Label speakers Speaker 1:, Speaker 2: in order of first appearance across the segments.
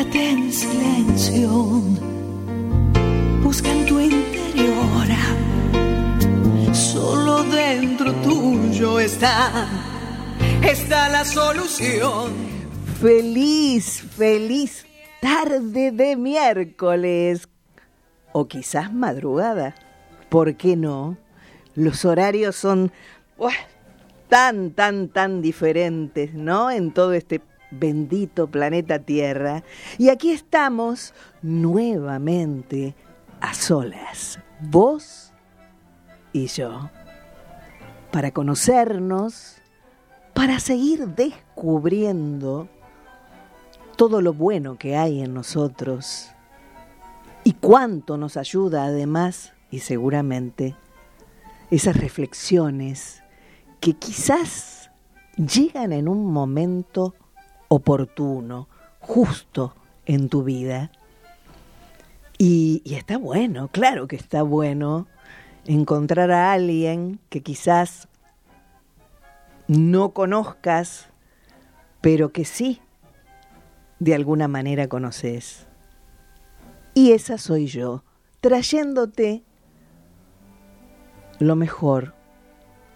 Speaker 1: Mírate en silencio, busca en tu interior. Solo dentro tuyo está, está la solución.
Speaker 2: Feliz, feliz tarde de miércoles. O quizás madrugada. ¿Por qué no? Los horarios son tan, tan, tan diferentes, ¿no? En todo este bendito planeta Tierra. Y aquí estamos nuevamente a solas, vos y yo, para conocernos, para seguir descubriendo todo lo bueno que hay en nosotros y cuánto nos ayuda además y seguramente esas reflexiones que quizás llegan en un momento oportuno, justo en tu vida. Y, está bueno, claro que está bueno encontrar a alguien que quizás no conozcas, pero que sí, de alguna manera conoces. Y esa soy yo, trayéndote lo mejor,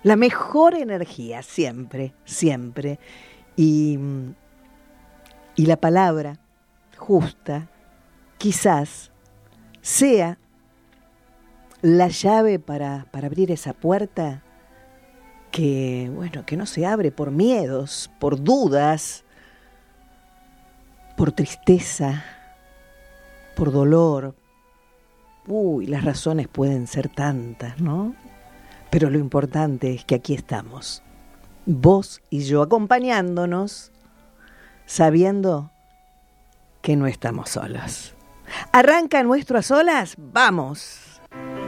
Speaker 2: la mejor energía, siempre, siempre. Y y la palabra justa quizás sea la llave para, para abrir esa puerta que, bueno, que no se abre por miedos, por dudas, por tristeza, por dolor. Uy, las razones pueden ser tantas, ¿no? Pero lo importante es que aquí estamos, vos y yo, acompañándonos sabiendo que no estamos solos. ¿Arranca nuestro a solas? ¡Vamos!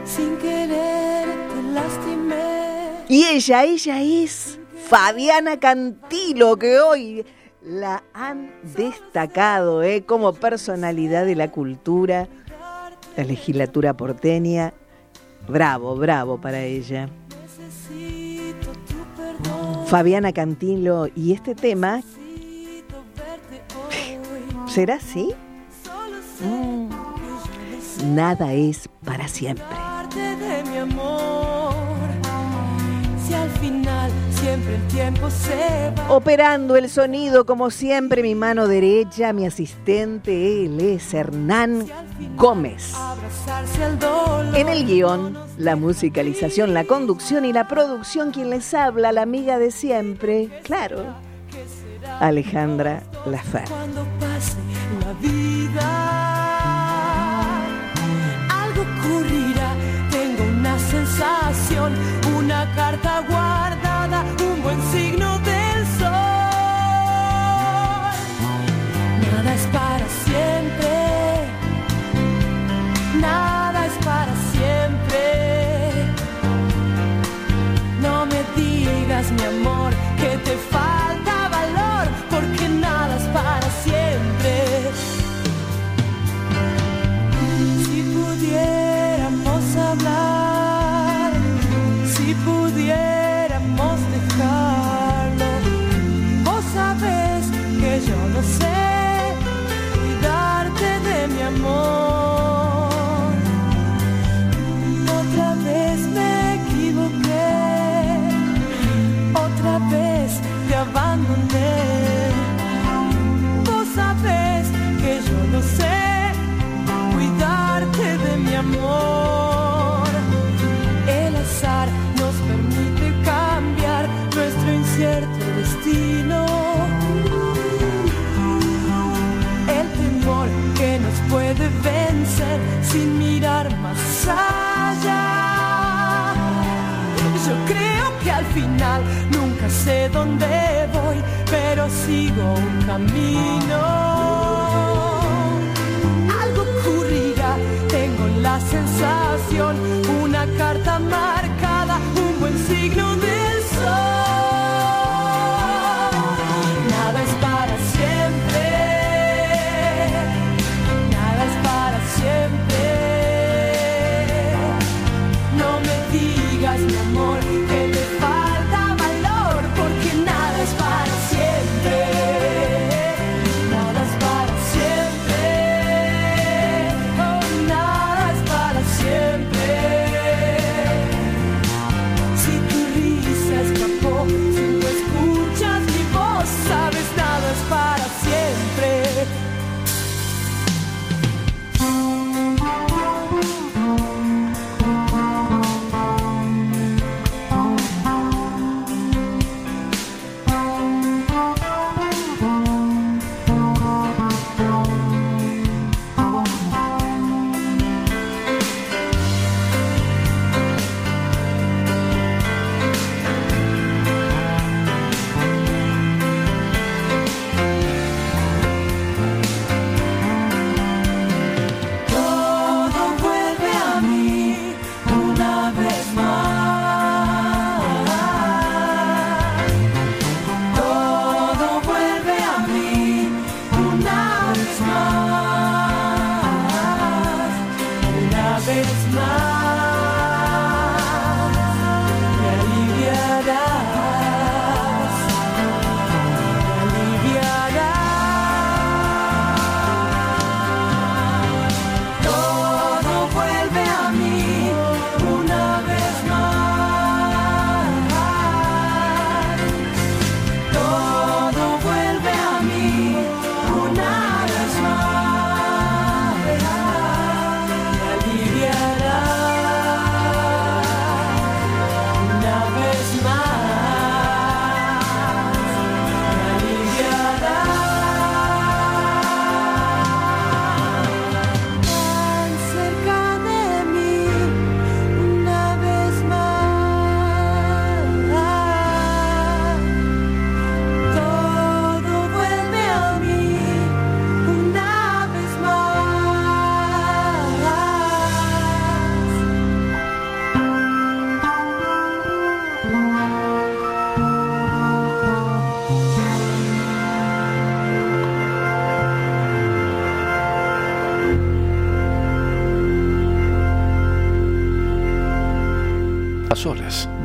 Speaker 1: Sin querer te lastimé.
Speaker 2: Y ella, ella es Fabiana Cantilo, que hoy la han destacado ¿eh? como personalidad de la cultura, la legislatura porteña. Bravo, bravo para ella. Fabiana Cantilo y este tema ¿Será así? Mm. Nada es para siempre. Operando el sonido como siempre mi mano derecha, mi asistente, él es Hernán Gómez. En el guion, la musicalización, la conducción y la producción, quien les habla, la amiga de siempre, claro, Alejandra Lafer.
Speaker 1: Cuando pase la vida, algo ocurrirá. Tengo una sensación, una carta guardada, un buen signo del sol. Nada es para siempre, nada es para siempre. No me digas, mi amor, que te falta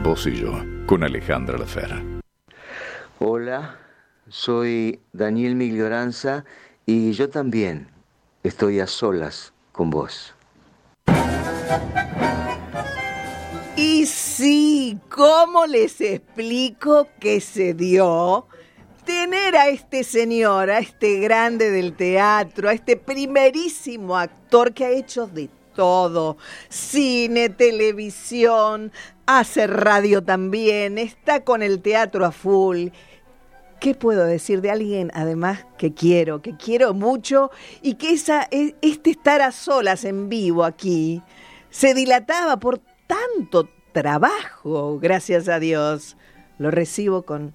Speaker 3: y yo, con Alejandra Lafera.
Speaker 4: Hola, soy Daniel Miglioranza y yo también estoy a solas con vos.
Speaker 2: Y sí, ¿cómo les explico que se dio tener a este señor, a este grande del teatro, a este primerísimo actor que ha hecho de todo, cine, televisión, hace radio también, está con el teatro a full. ¿Qué puedo decir de alguien, además, que quiero, que quiero mucho y que esa, e, este estar a solas en vivo aquí se dilataba por tanto trabajo, gracias a Dios? Lo recibo con,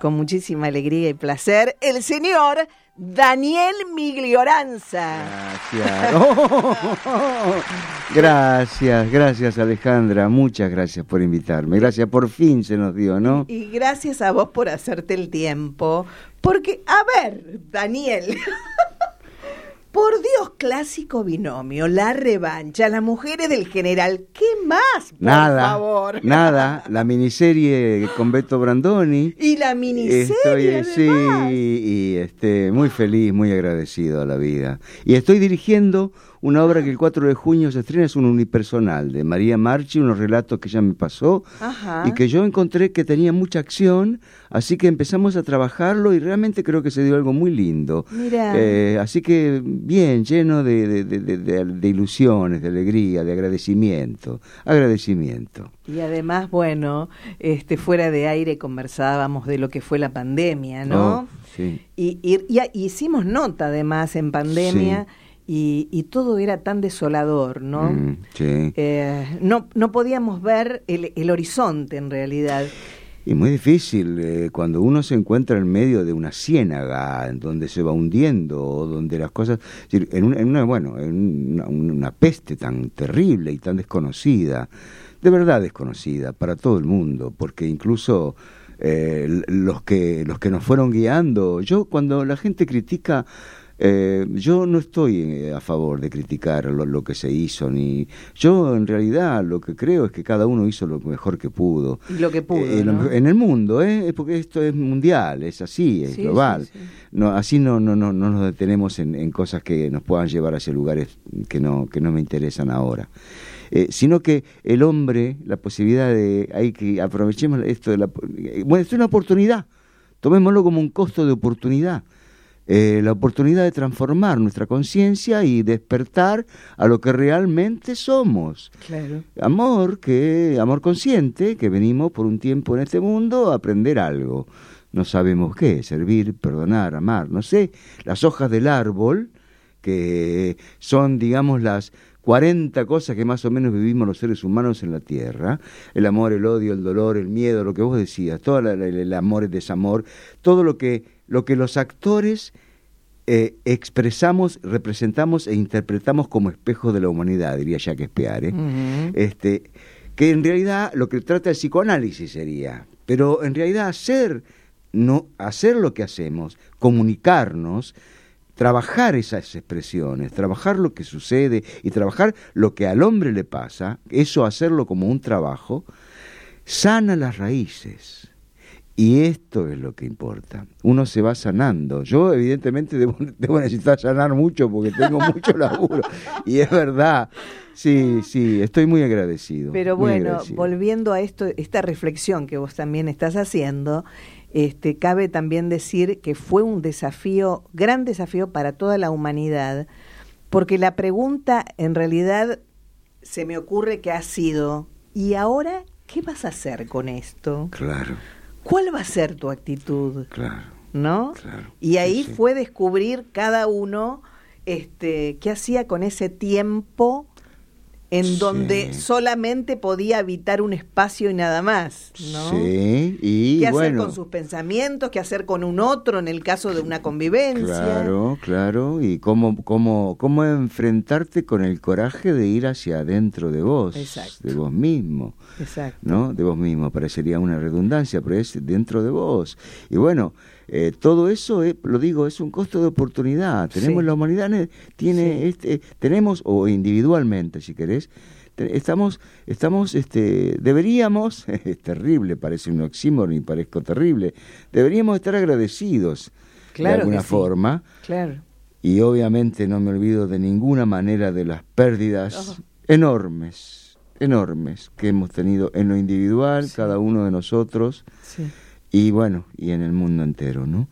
Speaker 2: con muchísima alegría y placer. El señor Daniel Miglioranza.
Speaker 5: Gracias. gracias, gracias Alejandra. Muchas gracias por invitarme. Gracias, por fin se nos dio, ¿no?
Speaker 2: Y gracias a vos por hacerte el tiempo. Porque, a ver, Daniel. Por Dios, clásico binomio, la revancha, las mujeres del general, ¿qué más? Por
Speaker 5: nada,
Speaker 2: favor.
Speaker 5: Nada, la miniserie con Beto Brandoni.
Speaker 2: Y la miniserie.
Speaker 5: Estoy, sí, y este, muy feliz, muy agradecido a la vida. Y estoy dirigiendo una obra que el 4 de junio se estrena, es un unipersonal de María Marchi, unos relatos que ya me pasó y que yo encontré que tenía mucha acción, así que empezamos a trabajarlo y realmente creo que se dio algo muy lindo. Eh, así que bien, lleno de, de, ilusiones, de alegría, de agradecimiento. Agradecimiento.
Speaker 2: Y además, bueno, este fuera de aire conversábamos de lo que fue la pandemia, ¿no?
Speaker 5: Oh, sí.
Speaker 2: y, y, hicimos nota además en pandemia. Y, todo era tan desolador, ¿no?
Speaker 5: Mm, sí.
Speaker 2: Eh, no, no podíamos ver el, el, horizonte en realidad.
Speaker 5: Y muy difícil eh, cuando uno se encuentra en medio de una ciénaga en donde se va hundiendo, o donde las cosas, en una, en una bueno, en una, peste tan terrible y tan desconocida, de verdad desconocida para todo el mundo, porque incluso eh, los que los que nos fueron guiando, yo cuando la gente critica eh, yo no estoy eh, a favor de criticar lo, que se hizo, ni yo en realidad lo que creo es que cada uno hizo lo mejor que pudo.
Speaker 2: lo que pudo.
Speaker 5: Eh, en el mundo, ¿eh? porque esto es mundial, es así, es global. No, así no, no, no, no nos detenemos en, en, cosas que nos puedan llevar hacia lugares que no, que no me interesan ahora. sino que el hombre, la posibilidad de, hay que aprovechemos esto de la, bueno, es una oportunidad, tomémoslo como un costo de oportunidad eh, la oportunidad de transformar nuestra conciencia y despertar a lo que realmente somos. Amor, que, amor consciente, que venimos por un tiempo en este mundo a aprender algo. No sabemos qué, servir, perdonar, amar, no sé, las hojas del árbol, que son, digamos, las 40 cosas que más o menos vivimos los seres humanos en la Tierra, el amor, el odio, el dolor, el miedo, lo que vos decías, todo el, amor, el desamor, todo lo que, lo que los actores eh, expresamos, representamos e interpretamos como espejo de la humanidad, diría Jacques ¿eh? este, que en realidad lo que trata el psicoanálisis sería, pero en realidad hacer, no, hacer lo que hacemos, comunicarnos, trabajar esas expresiones, trabajar lo que sucede y trabajar lo que al hombre le pasa, eso hacerlo como un trabajo, sana las raíces. Y esto es lo que importa. Uno se va sanando. Yo evidentemente debo, necesitar sanar mucho porque tengo mucho laburo. Y es verdad. Sí, sí, estoy muy agradecido.
Speaker 2: Pero bueno, volviendo a esto, esta reflexión que vos también estás haciendo, este, cabe también decir que fue un desafío, gran desafío para toda la humanidad, porque la pregunta en realidad se me ocurre que ha sido, ¿y ahora qué vas a hacer con esto?
Speaker 5: Claro.
Speaker 2: ¿Cuál va a ser tu actitud?
Speaker 5: Claro.
Speaker 2: ¿No?
Speaker 5: Claro.
Speaker 2: Y ahí fue descubrir cada uno este, qué hacía con ese tiempo en donde solamente podía habitar un espacio y nada más, ¿no?
Speaker 5: Sí, y
Speaker 2: qué hacer con sus pensamientos, qué hacer con un otro en el caso de una convivencia.
Speaker 5: Claro, claro, y cómo cómo cómo enfrentarte con el coraje de ir hacia adentro de vos, de vos mismo.
Speaker 2: Exacto.
Speaker 5: ¿No? De vos mismo, parecería una redundancia, pero es dentro de vos. Y bueno, eh, todo eso, lo digo, es un costo de oportunidad. Tenemos la humanidad, tiene este, tenemos, o individualmente, si querés, estamos, estamos, este, deberíamos, es terrible, parece un oxímoron y parezco terrible, deberíamos estar agradecidos de alguna forma.
Speaker 2: Claro.
Speaker 5: Y obviamente no me olvido de ninguna manera de las pérdidas enormes, enormes que hemos tenido en lo individual, cada uno de nosotros.
Speaker 2: Sí
Speaker 5: y bueno, y en el mundo entero, ¿no?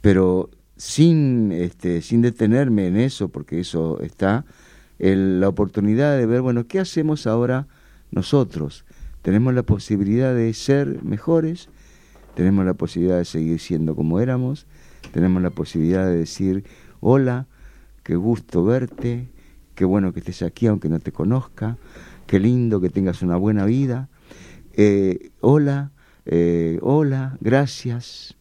Speaker 5: Pero sin, este, sin detenerme en eso, porque eso está, la oportunidad de ver, bueno, ¿qué hacemos ahora nosotros? Tenemos la posibilidad de ser mejores, tenemos la posibilidad de seguir siendo como éramos, tenemos la posibilidad de decir, hola, qué gusto verte, qué bueno que estés aquí aunque no te conozca, qué lindo que tengas una buena vida, eh, hola, eh, hola, gracias.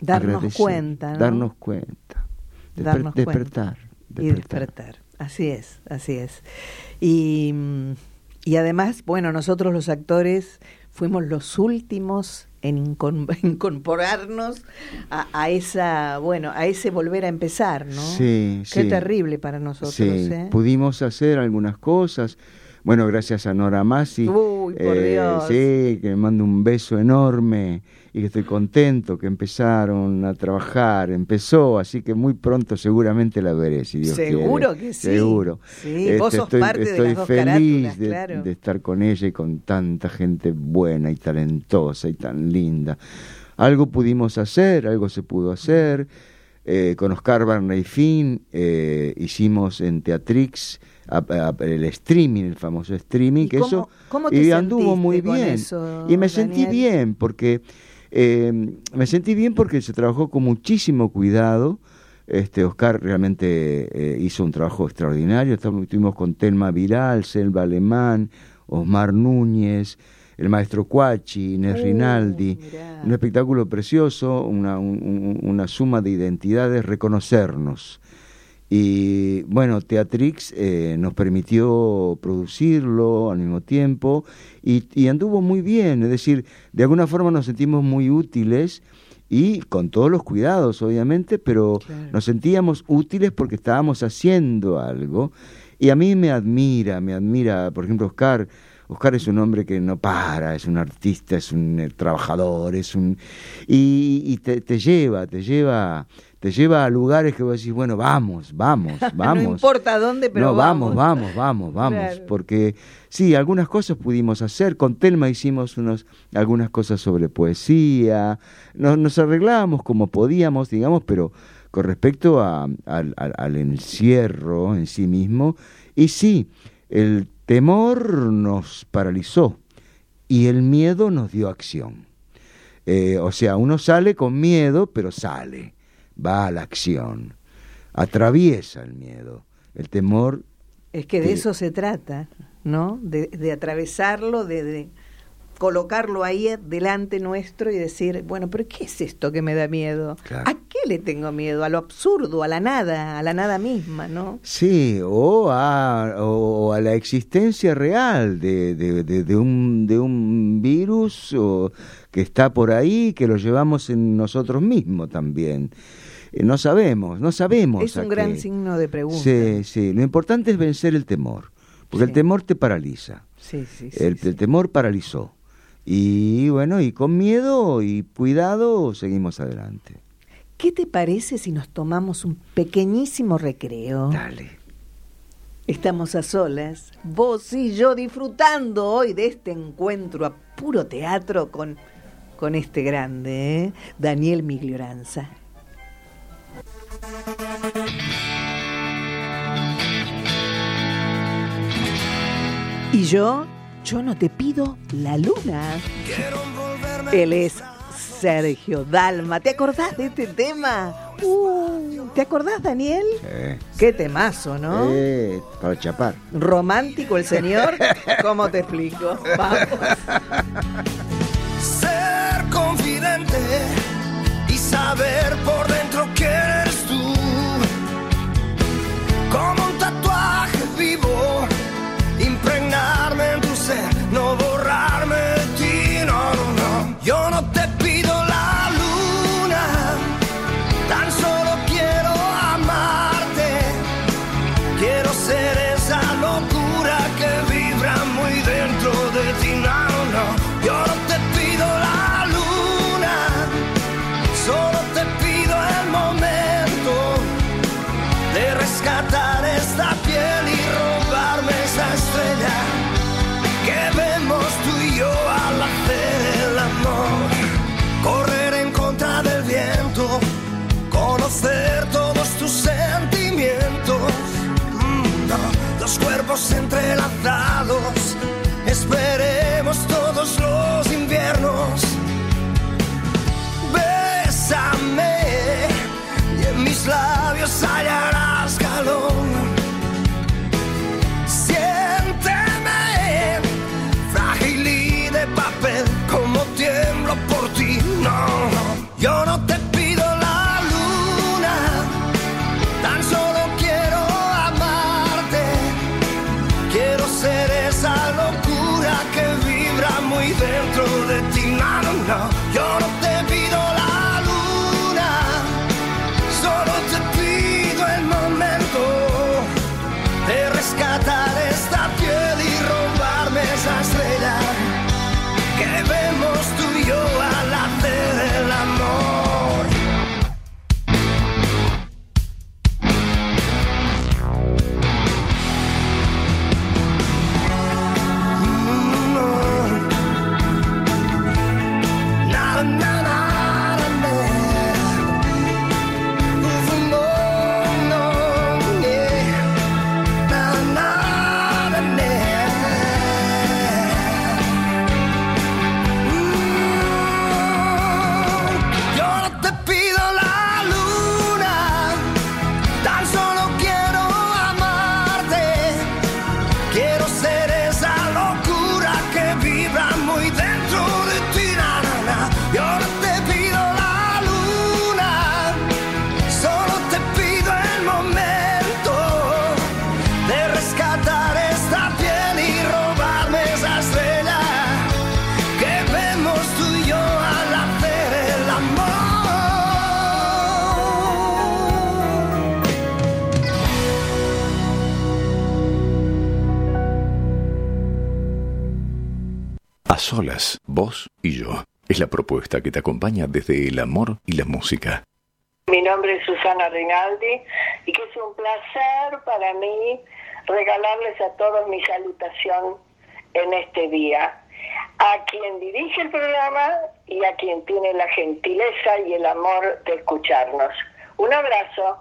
Speaker 2: Darnos cuenta.
Speaker 5: Darnos cuenta. despertar,
Speaker 2: Y despertar. Así es, así es. Y, y además, bueno, nosotros los actores fuimos los últimos en incorporarnos a, esa, bueno, a ese volver a empezar, ¿no?
Speaker 5: Sí,
Speaker 2: Qué terrible para nosotros. Sí. ¿eh?
Speaker 5: Pudimos hacer algunas cosas bueno, gracias a Nora Masi.
Speaker 2: Uy, por eh, Dios.
Speaker 5: Sí, que me mando un beso enorme y que estoy contento que empezaron a trabajar, empezó, así que muy pronto seguramente la veré, si Dios
Speaker 2: Seguro que sí.
Speaker 5: Seguro.
Speaker 2: Sí, vos
Speaker 5: este,
Speaker 2: sos estoy, parte
Speaker 5: estoy
Speaker 2: de las
Speaker 5: feliz
Speaker 2: de,
Speaker 5: de, estar con ella y con tanta gente buena y talentosa y tan linda. Algo pudimos hacer, algo se pudo hacer. Eh, con Oscar Barney Finn eh, hicimos en Teatrix el streaming, el famoso streaming, que eso
Speaker 2: y
Speaker 5: anduvo muy bien. y me sentí bien porque eh, me sentí bien porque se trabajó con muchísimo cuidado. Este Oscar realmente eh, hizo un trabajo extraordinario. Estuvimos con Telma Viral, Selva Alemán, Osmar Núñez, el maestro Cuachi, Inés uh, Rinaldi. Un espectáculo precioso, una, una suma de identidades, reconocernos. Y bueno, Teatrix eh, nos permitió producirlo al mismo tiempo y, anduvo muy bien, es decir, de alguna forma nos sentimos muy útiles y con todos los cuidados, obviamente, pero nos sentíamos útiles porque estábamos haciendo algo. Y a mí me admira, me admira, por ejemplo, Oscar. Oscar es un hombre que no para, es un artista, es un eh, trabajador, es un... Y, te, te, lleva, te lleva te lleva a lugares que vos decís, bueno, vamos, vamos, vamos.
Speaker 2: no importa dónde, pero
Speaker 5: no, vamos. vamos, vamos, vamos, porque sí, algunas cosas pudimos hacer, con Telma hicimos unos, algunas cosas sobre poesía, nos, nos arreglábamos como podíamos, digamos, pero con respecto a, al encierro en sí mismo, y sí, el temor nos paralizó y el miedo nos dio acción. Eh, o sea, uno sale con miedo, pero sale va a la acción, atraviesa el miedo, el temor.
Speaker 2: Es que de eso se trata, ¿no? De, de atravesarlo, de, de, colocarlo ahí delante nuestro y decir, bueno, pero ¿qué es esto que me da miedo? ¿A qué le tengo miedo? A lo absurdo, a la nada, a la nada misma, ¿no?
Speaker 5: Sí, o a, o a la existencia real de, de, de, un, de un virus o, que está por ahí, que lo llevamos en nosotros mismos también. Eh, no sabemos, no sabemos.
Speaker 2: Es un gran signo de pregunta.
Speaker 5: Sí, sí, lo importante es vencer el temor, porque el temor te paraliza.
Speaker 2: Sí, sí, sí,
Speaker 5: el, el temor paralizó. Y bueno, y con miedo y cuidado seguimos adelante.
Speaker 2: ¿Qué te parece si nos tomamos un pequeñísimo recreo?
Speaker 5: Dale.
Speaker 2: Estamos a solas, vos y yo, disfrutando hoy de este encuentro a puro teatro con, con este grande, ¿eh? Daniel Miglioranza. Y yo, yo no te pido la luna. Él es Sergio Dalma. ¿Te acordás de este tema? Uh, ¿Te acordás, Daniel?
Speaker 5: Sí.
Speaker 2: Qué temazo, ¿no?
Speaker 5: Eh, para chapar.
Speaker 2: Romántico el señor. ¿Cómo te explico? Vamos.
Speaker 6: Ser confidente y saber por dentro que impregnarme en tu ser, no borrarme de ti, no, no, no. Yo no
Speaker 3: propuesta que te acompaña desde el amor y la música.
Speaker 7: Mi nombre es Susana Rinaldi y que es un placer para mí regalarles a todos mi salutación en este día. A quien dirige el programa y a quien tiene la gentileza y el amor de escucharnos. Un abrazo.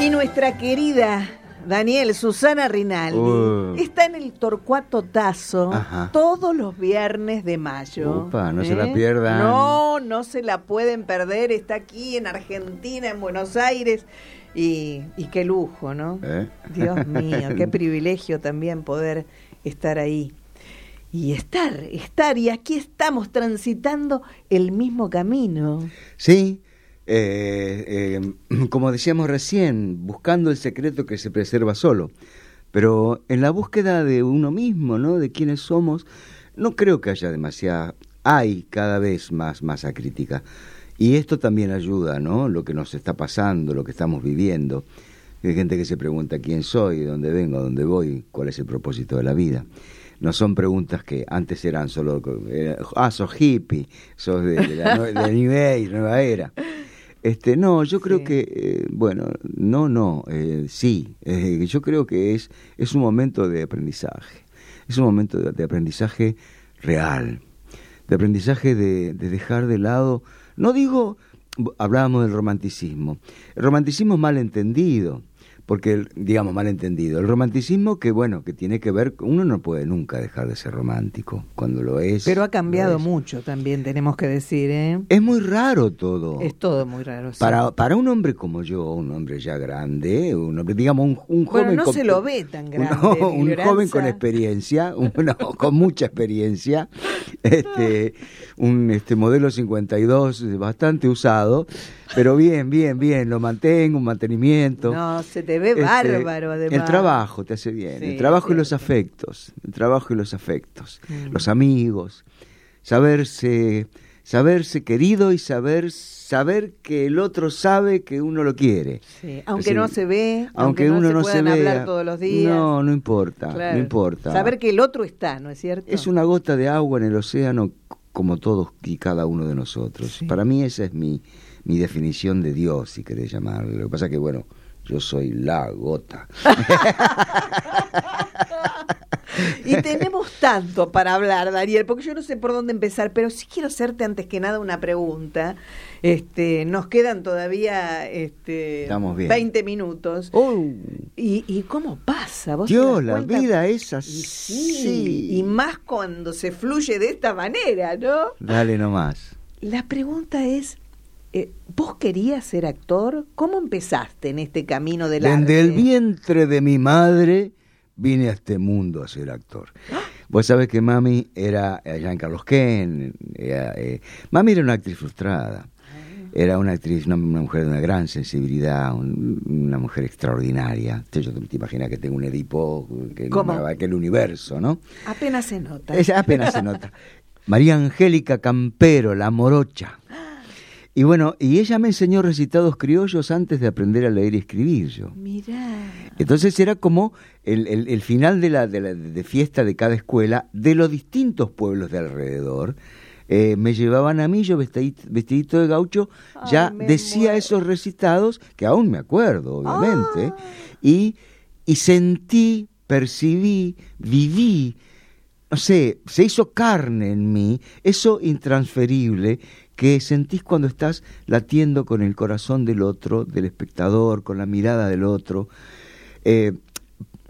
Speaker 2: Y nuestra querida Daniel, Susana Rinaldi,
Speaker 5: Uh.
Speaker 2: está en el Torcuato Tazo
Speaker 5: Ajá.
Speaker 2: todos los viernes de mayo. ¿eh?
Speaker 5: Upa, no se la pierdan.
Speaker 2: No, no se la pueden perder. Está aquí en Argentina, en Buenos Aires. Y, y qué lujo, ¿no?
Speaker 5: ¿Eh?
Speaker 2: Dios mío, qué privilegio también poder estar ahí. Y estar, estar, y aquí estamos transitando el mismo camino.
Speaker 5: Sí, eh, eh, como decíamos recién, buscando el secreto que se preserva solo. Pero en la búsqueda de uno mismo, ¿no? De quiénes somos, no creo que haya demasiada, hay cada vez más masa crítica. Y esto también ayuda, ¿no? Lo que nos está pasando, lo que estamos viviendo. Hay gente que se pregunta quién soy, de dónde vengo, dónde voy, cuál es el propósito de la vida. No son preguntas que antes eran solo, era, ah, sos hippie, sos de, de la, de Age, nueva era. Este, no, yo creo
Speaker 2: Sí.
Speaker 5: que, eh, bueno, no, no, eh, sí, eh, yo creo que es, es un momento de aprendizaje, es un momento de, de aprendizaje real, de aprendizaje de, de dejar de lado, no digo, hablábamos del romanticismo, el romanticismo mal entendido, porque, digamos, mal entendido, el romanticismo que, bueno, que tiene que ver, uno no puede nunca dejar de ser romántico, cuando lo es.
Speaker 2: Pero ha cambiado mucho también, tenemos que decir, ¿eh?
Speaker 5: Es muy raro todo.
Speaker 2: Es todo muy raro. sí.
Speaker 5: Para, para un hombre como yo, un hombre ya grande, un hombre, digamos, un, un
Speaker 2: Bueno,
Speaker 5: joven
Speaker 2: no
Speaker 5: con,
Speaker 2: se lo ve tan
Speaker 5: un-
Speaker 2: grande,
Speaker 5: un
Speaker 2: Miguel
Speaker 5: joven con experiencia, un- con mucha experiencia, este, un este modelo 52 bastante usado, pero bien, bien, bien, lo mantengo, un mantenimiento.
Speaker 2: No, se te ve
Speaker 5: Este,
Speaker 2: bárbaro, además.
Speaker 5: El trabajo te hace bien,
Speaker 2: Sí,
Speaker 5: el trabajo y los afectos, el trabajo y los afectos,
Speaker 2: Mm.
Speaker 5: los amigos, saberse, saberse querido y saber saber que el otro sabe que uno lo quiere.
Speaker 2: Sí, Aunque no se ve,
Speaker 5: Aunque,
Speaker 2: aunque, no
Speaker 5: uno
Speaker 2: se
Speaker 5: no se
Speaker 2: puedan
Speaker 5: vea.
Speaker 2: hablar todos los días.
Speaker 5: No, no importa,
Speaker 2: Claro.
Speaker 5: no importa.
Speaker 2: Saber que el otro está, ¿no es cierto?
Speaker 5: es una gota de agua en el océano como todos y cada uno de nosotros.
Speaker 2: Sí.
Speaker 5: Para mí esa es mi, mi definición de Dios, si querés llamarlo. Lo que pasa que, bueno, yo soy la gota.
Speaker 2: Y tenemos tanto para hablar, Daniel, porque yo no sé por dónde empezar, pero sí quiero hacerte antes que nada una pregunta. Este, nos quedan todavía este,
Speaker 5: Estamos bien.
Speaker 2: 20 minutos.
Speaker 5: ¡Oh!
Speaker 2: ¿Y, y cómo pasa? ¿Vos
Speaker 5: Dios, la vida es así.
Speaker 2: sí, y más cuando se fluye de esta manera, ¿no?
Speaker 5: Dale nomás.
Speaker 2: La pregunta es, eh, ¿vos querías ser actor? ¿Cómo empezaste en este camino del arte?
Speaker 5: Desde el vientre de mi madre vine a este mundo a ser actor. Vos sabés que mami era allá en Carlos Ken. era, eh, mami era una actriz frustrada. Era una actriz, una, una mujer de una gran sensibilidad, un- una mujer extraordinaria. Yo te imaginas que tengo un Edipo que no aquel universo, ¿no?
Speaker 2: Apenas se nota.
Speaker 5: Es- apenas se nota. María Angélica Campero, la morocha. Y bueno, y ella me enseñó recitados criollos antes de aprender a leer y escribir yo.
Speaker 2: Mirá.
Speaker 5: Entonces era como el, el- el final de la, de la de fiesta de cada escuela, de los distintos pueblos de alrededor. Eh, me llevaban a mí, yo vestidito, vestidito de gaucho,
Speaker 2: Ay,
Speaker 5: ya decía
Speaker 2: muero.
Speaker 5: esos recitados, que aún me acuerdo, obviamente,
Speaker 2: Ah.
Speaker 5: y, y sentí, percibí, viví, no sé, se hizo carne en mí, eso intransferible que sentís cuando estás latiendo con el corazón del otro, del espectador, con la mirada del otro, eh,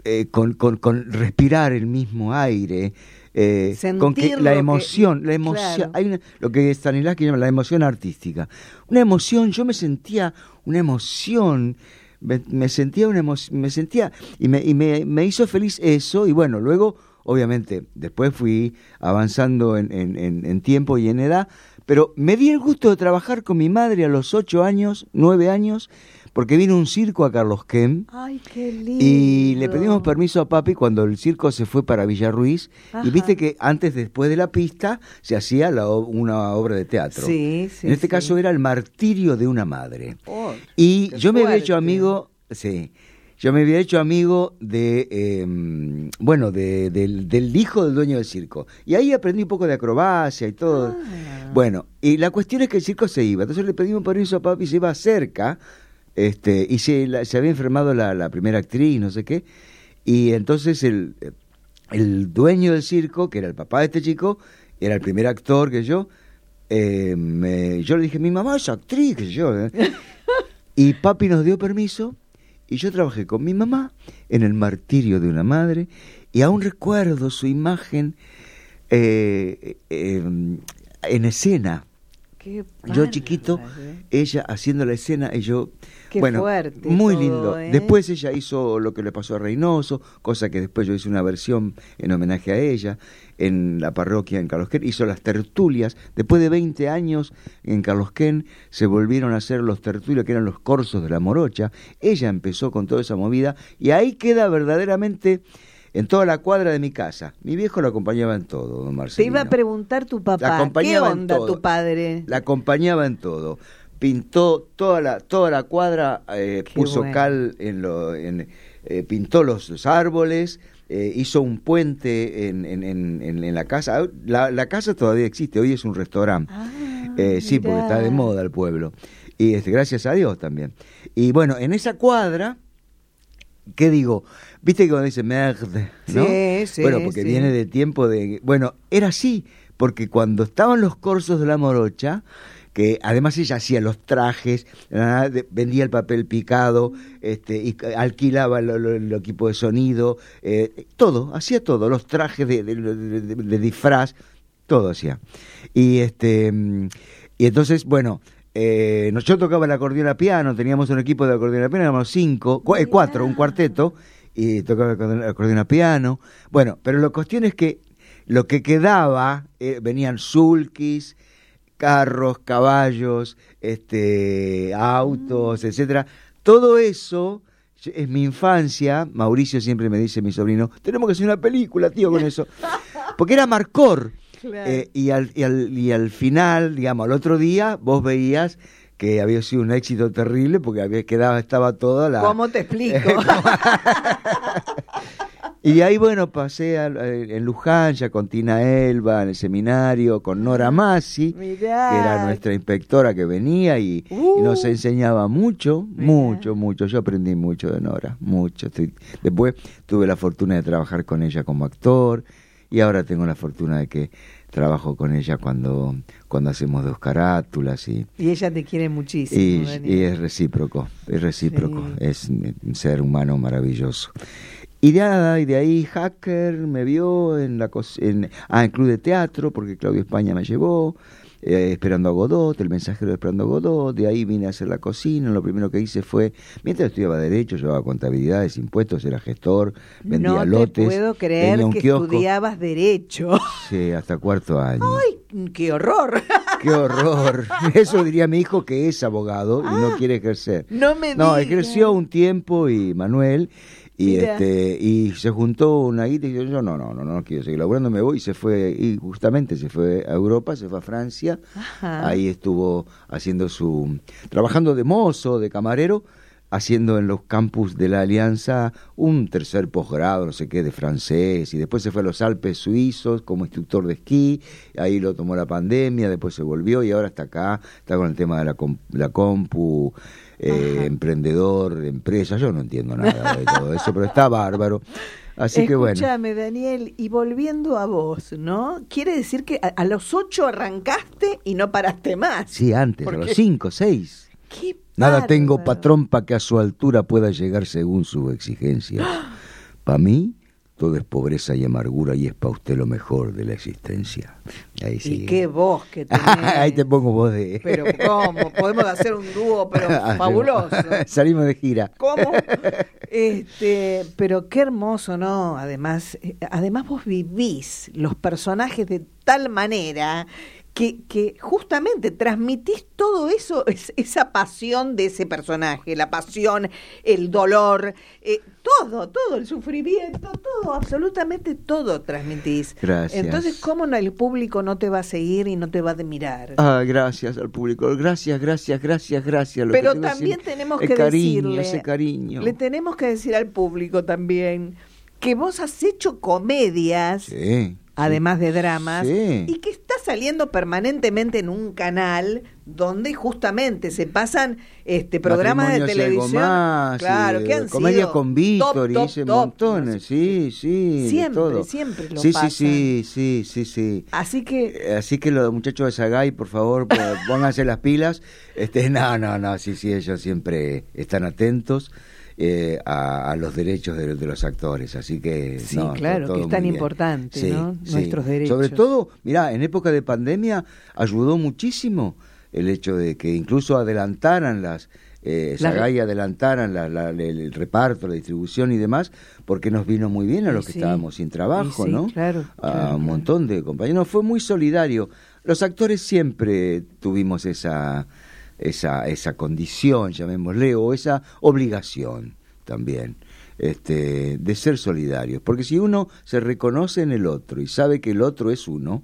Speaker 5: eh, con, con- con respirar el mismo aire, eh, con que la
Speaker 2: que-
Speaker 5: emoción, la emoción,
Speaker 2: claro.
Speaker 5: hay una- lo que Stanislavski llama la emoción artística. Una emoción, yo me sentía una emoción, me, me sentía una emoción, me sentía, y, me, y me, me hizo feliz eso, y bueno, luego, obviamente, después fui avanzando en, en- en- en tiempo y en edad, pero me di el gusto de trabajar con mi madre a los ocho años, nueve años, porque vino un circo a Carlos Kem,
Speaker 2: Ay, qué lindo.
Speaker 5: y le pedimos permiso a papi cuando el circo se fue para Villarruiz.
Speaker 2: Ajá.
Speaker 5: Y viste que antes, después de la pista, se hacía la una obra de teatro.
Speaker 2: Sí, sí,
Speaker 5: en este
Speaker 2: sí.
Speaker 5: caso era el martirio de una madre.
Speaker 2: Oh,
Speaker 5: Y yo me había hecho amigo, sí, yo me había hecho amigo de, eh, bueno, de- del, del hijo del dueño del circo. Y ahí aprendí un poco de acrobacia y todo.
Speaker 2: Ah.
Speaker 5: Bueno, y la cuestión es que el circo se iba. Entonces le pedimos permiso a papi, se iba cerca, este, y se, la- se había enfermado la, la primera actriz, no sé qué. Y entonces el, el dueño del circo, que era el papá de este chico, era el primer actor que yo, eh, me- yo le dije, mi mamá es actriz, que yo. ¿eh?". y papi nos dio permiso y yo trabajé con mi mamá en el martirio de una madre y aún recuerdo su imagen eh, eh, en escena.
Speaker 2: Qué
Speaker 5: Yo chiquito, ella haciendo la escena y yo...
Speaker 2: Qué
Speaker 5: bueno,
Speaker 2: fuerte
Speaker 5: muy
Speaker 2: todo,
Speaker 5: lindo.
Speaker 2: ¿eh?
Speaker 5: Después ella hizo lo que le pasó a Reynoso, cosa que después yo hice una versión en homenaje a ella en la parroquia en Carlos Ken. Hizo las tertulias. Después de 20 años en Carlos Ken se volvieron a hacer los tertulias, que eran los corsos de la morocha. Ella empezó con toda esa movida y ahí queda verdaderamente en toda la cuadra de mi casa. Mi viejo lo acompañaba en todo, don Marcelino.
Speaker 2: Te iba a preguntar tu papá, ¿qué onda tu padre?
Speaker 5: La acompañaba en todo. Pintó toda la, toda la cuadra, eh, puso cal en lo... En, eh, pintó los, árboles, eh, hizo un puente en, en, en, la casa. La, la, casa todavía existe, hoy es un restaurante. Ah, eh, sí, porque está de moda el pueblo. Y este, gracias a Dios también. Y bueno, en esa cuadra, ¿qué digo? Viste que cuando dice merde, ¿no? Sí, sí, bueno, porque viene de tiempo de... Bueno, era así, porque cuando estaban los corsos de la morocha, que además ella hacía los trajes, vendía el papel picado, este, y alquilaba el, equipo de sonido, eh, todo, hacía todo, los trajes de, de, disfraz, todo hacía. Y este y entonces, bueno, eh, yo tocaba el acordeón a piano, teníamos un equipo de acordeón a piano, éramos cinco, eh, cuatro, un cuarteto, y tocaba el acordeón a piano. Bueno, pero la cuestión es que lo que quedaba, venían sulkis, carros, caballos, este, autos, mm. etcétera. Todo eso es mi infancia. Mauricio siempre me dice, mi sobrino, tenemos que hacer una película, tío, con eso. Porque era Marcor. Eh, y, al, y, al, y al final, digamos, al otro día, vos veías que había sido un éxito terrible porque había quedado, estaba toda la...
Speaker 2: ¿Cómo te explico?
Speaker 5: Y ahí, bueno, pasé en Luján, ya con Tina Elba, en el seminario, con Nora Massi, que era nuestra inspectora que venía y, nos uh. enseñaba mucho, mucho, mucho. Yo aprendí mucho de Nora, mucho. Después tuve la fortuna de trabajar con ella como actor y ahora tengo la fortuna de que trabajo con ella cuando, cuando hacemos dos carátulas. Y,
Speaker 2: y ella te quiere muchísimo.
Speaker 5: Y, es recíproco, es recíproco, es un ser humano maravilloso. Y de, y de ahí Hacker me vio en la en, ah, en Club de Teatro, porque Claudio España me llevó, eh, Esperando a Godot, el mensajero de Esperando a Godot, de ahí vine a hacer la cocina, lo primero que hice fue, mientras estudiaba Derecho, llevaba contabilidades, impuestos, era gestor, vendía lotes.
Speaker 2: No puedo creer que estudiabas Derecho.
Speaker 5: Sí, hasta cuarto año.
Speaker 2: ¡Ay, qué horror!
Speaker 5: ¡Qué horror! Eso diría mi hijo que es abogado y no ah, quiere ejercer.
Speaker 2: No me
Speaker 5: No, ejerció un tiempo y Manuel y este y se juntó una guita y yo, yo no, no, no, no quiero seguir laburando, me voy. Y se fue, y justamente se fue a Europa, se fue a Francia, ahí estuvo haciendo su, trabajando de mozo, de camarero, haciendo en los campus de la Alianza un tercer posgrado, no sé qué, de francés, y después se fue a los Alpes suizos como instructor de esquí, ahí lo tomó la pandemia, después se volvió y ahora está acá, está con el tema de la, la compu, eh, emprendedor, empresa, yo no entiendo nada de todo eso, pero está bárbaro. Así que bueno.
Speaker 2: Escúchame, Daniel, y volviendo a vos, ¿no? Quiere decir que a, los ocho arrancaste y no paraste más.
Speaker 5: Sí, antes, a los cinco, seis. Nada tengo patrón para que a su altura pueda llegar según su exigencia. Para mí, todo es pobreza y amargura y es para usted lo mejor de la existencia.
Speaker 2: Ahí sí. Y qué voz que tenés.
Speaker 5: Ahí te pongo voz de...
Speaker 2: Pero ¿cómo? Podemos hacer un dúo, pero fabuloso.
Speaker 5: Salimos de gira.
Speaker 2: ¿Cómo? Este, pero qué hermoso, ¿no? Además, eh, además vos vivís los personajes de tal manera que, que, justamente transmitís todo eso, esa pasión de ese personaje, la pasión, el dolor, eh, todo, todo, el sufrimiento, todo, absolutamente todo transmitís.
Speaker 5: Gracias.
Speaker 2: Entonces, ¿cómo el público no te va a seguir y no te va a admirar?
Speaker 5: Ah, gracias al público, gracias, gracias, gracias, gracias.
Speaker 2: Pero también tenemos que
Speaker 5: cariño,
Speaker 2: decirle,
Speaker 5: ese cariño.
Speaker 2: le tenemos que decir al público también que vos has hecho comedias.
Speaker 5: Sí
Speaker 2: además de dramas, y que está saliendo permanentemente en un canal donde justamente se pasan este programas de televisión. claro, que han
Speaker 5: comedia con Víctor y ese montones, sí, sí,
Speaker 2: siempre, siempre lo
Speaker 5: sí, Sí, sí, sí, sí, sí.
Speaker 2: Así que
Speaker 5: eh, así que los muchachos de Sagay, por favor, pónganse las pilas. Este, no, no, no, sí, sí, ellos siempre están atentos. Eh, a, los derechos de, los actores. Así que.
Speaker 2: Sí, claro, que es tan importante, ¿no? Nuestros derechos.
Speaker 5: Sobre todo, mira, en época de pandemia ayudó muchísimo el hecho de que incluso adelantaran las. Eh, adelantaran el reparto, la distribución y demás, porque nos vino muy bien a los que estábamos sin trabajo, ¿no?
Speaker 2: Claro,
Speaker 5: a un montón de compañeros. Fue muy solidario. Los actores siempre tuvimos esa, esa, esa condición, llamémosle, o esa obligación también. este, de ser solidarios. Porque si uno se reconoce en el otro y sabe que el otro es uno,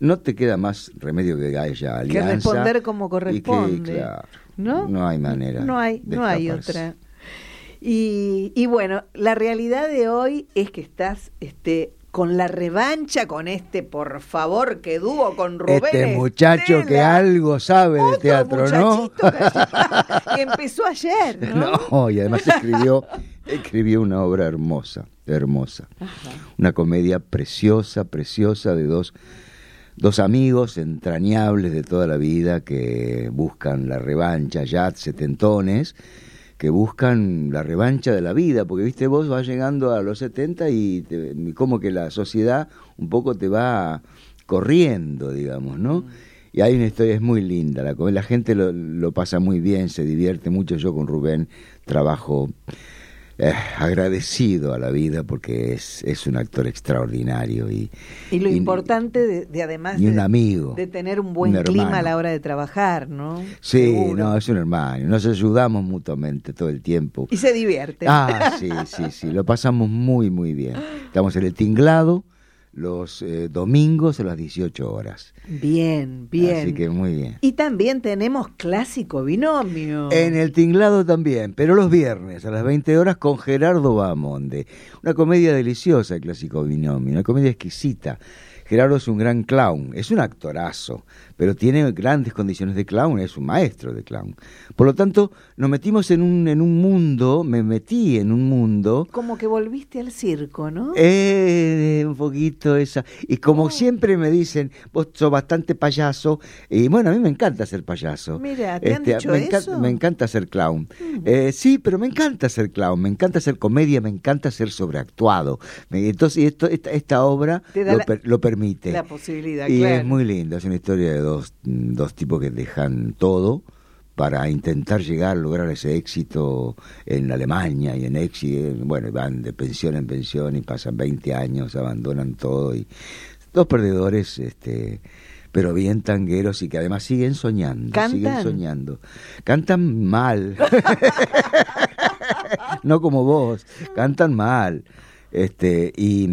Speaker 5: no te queda más remedio que haya alianza.
Speaker 2: Que responder como corresponde.
Speaker 5: ¿no? no hay manera.
Speaker 2: No hay, no hay otra. Y, y, bueno, la realidad de hoy es que estás este, con la revancha con este, por favor, que dúo con Rubén.
Speaker 5: Este muchacho que algo sabe de teatro, ¿no?
Speaker 2: que empezó ayer, ¿no?
Speaker 5: No, y además escribió, escribió una obra hermosa, hermosa. Una comedia preciosa, preciosa de dos dos amigos entrañables de toda la vida que buscan la revancha, ya setentones, que buscan la revancha de la vida, porque viste, vos vas llegando a los 70 y como que la sociedad un poco te va corriendo, digamos, ¿no? Mm. Y hay una historia, es muy linda, la, la gente lo, lo pasa muy bien, se divierte mucho, yo con Rubén trabajo eh, agradecido a la vida porque es, es un actor extraordinario y,
Speaker 2: y lo importante de, además
Speaker 5: un amigo,
Speaker 2: de tener un buen clima a la hora de trabajar, ¿no?
Speaker 5: Sí, no, es un hermano, nos ayudamos mutuamente todo el tiempo.
Speaker 2: Y se divierte.
Speaker 5: Ah, sí, sí, sí, lo pasamos muy, muy bien. Estamos en el tinglado los eh, domingos a las 18 horas.
Speaker 2: Bien, bien.
Speaker 5: Así que muy bien.
Speaker 2: Y también tenemos clásico binomio.
Speaker 5: En el tinglado también, pero los viernes a las 20 horas con Gerardo Bamonde. Una comedia deliciosa, el clásico binomio, una comedia exquisita. Gerardo es un gran clown, es un actorazo, pero tiene grandes condiciones de clown, es un maestro de clown. Por lo tanto, nos metimos en un, en un mundo, me metí en un mundo...
Speaker 2: Como que volviste al circo, ¿no?
Speaker 5: Eh, un poquito esa. Y como oh. siempre me dicen, vos sos bastante payaso, y bueno, a mí me encanta ser payaso.
Speaker 2: Mira, ¿te han este, dicho
Speaker 5: me,
Speaker 2: eso?
Speaker 5: me encanta ser clown. Mm. Eh, sí, pero me encanta ser clown, me encanta ser comedia, me encanta ser sobreactuado. Entonces, esto, esta, esta obra lo, lo, permite.
Speaker 2: La posibilidad,
Speaker 5: Y es muy lindo, es una historia de dos, dos tipos que dejan todo para intentar llegar, lograr ese éxito en Alemania y en éxito, bueno, van de pensión en pensión y pasan 20 años, abandonan todo y dos perdedores, este, pero bien tangueros y que además siguen soñando, siguen soñando. Cantan mal, no como vos, cantan mal, este, y,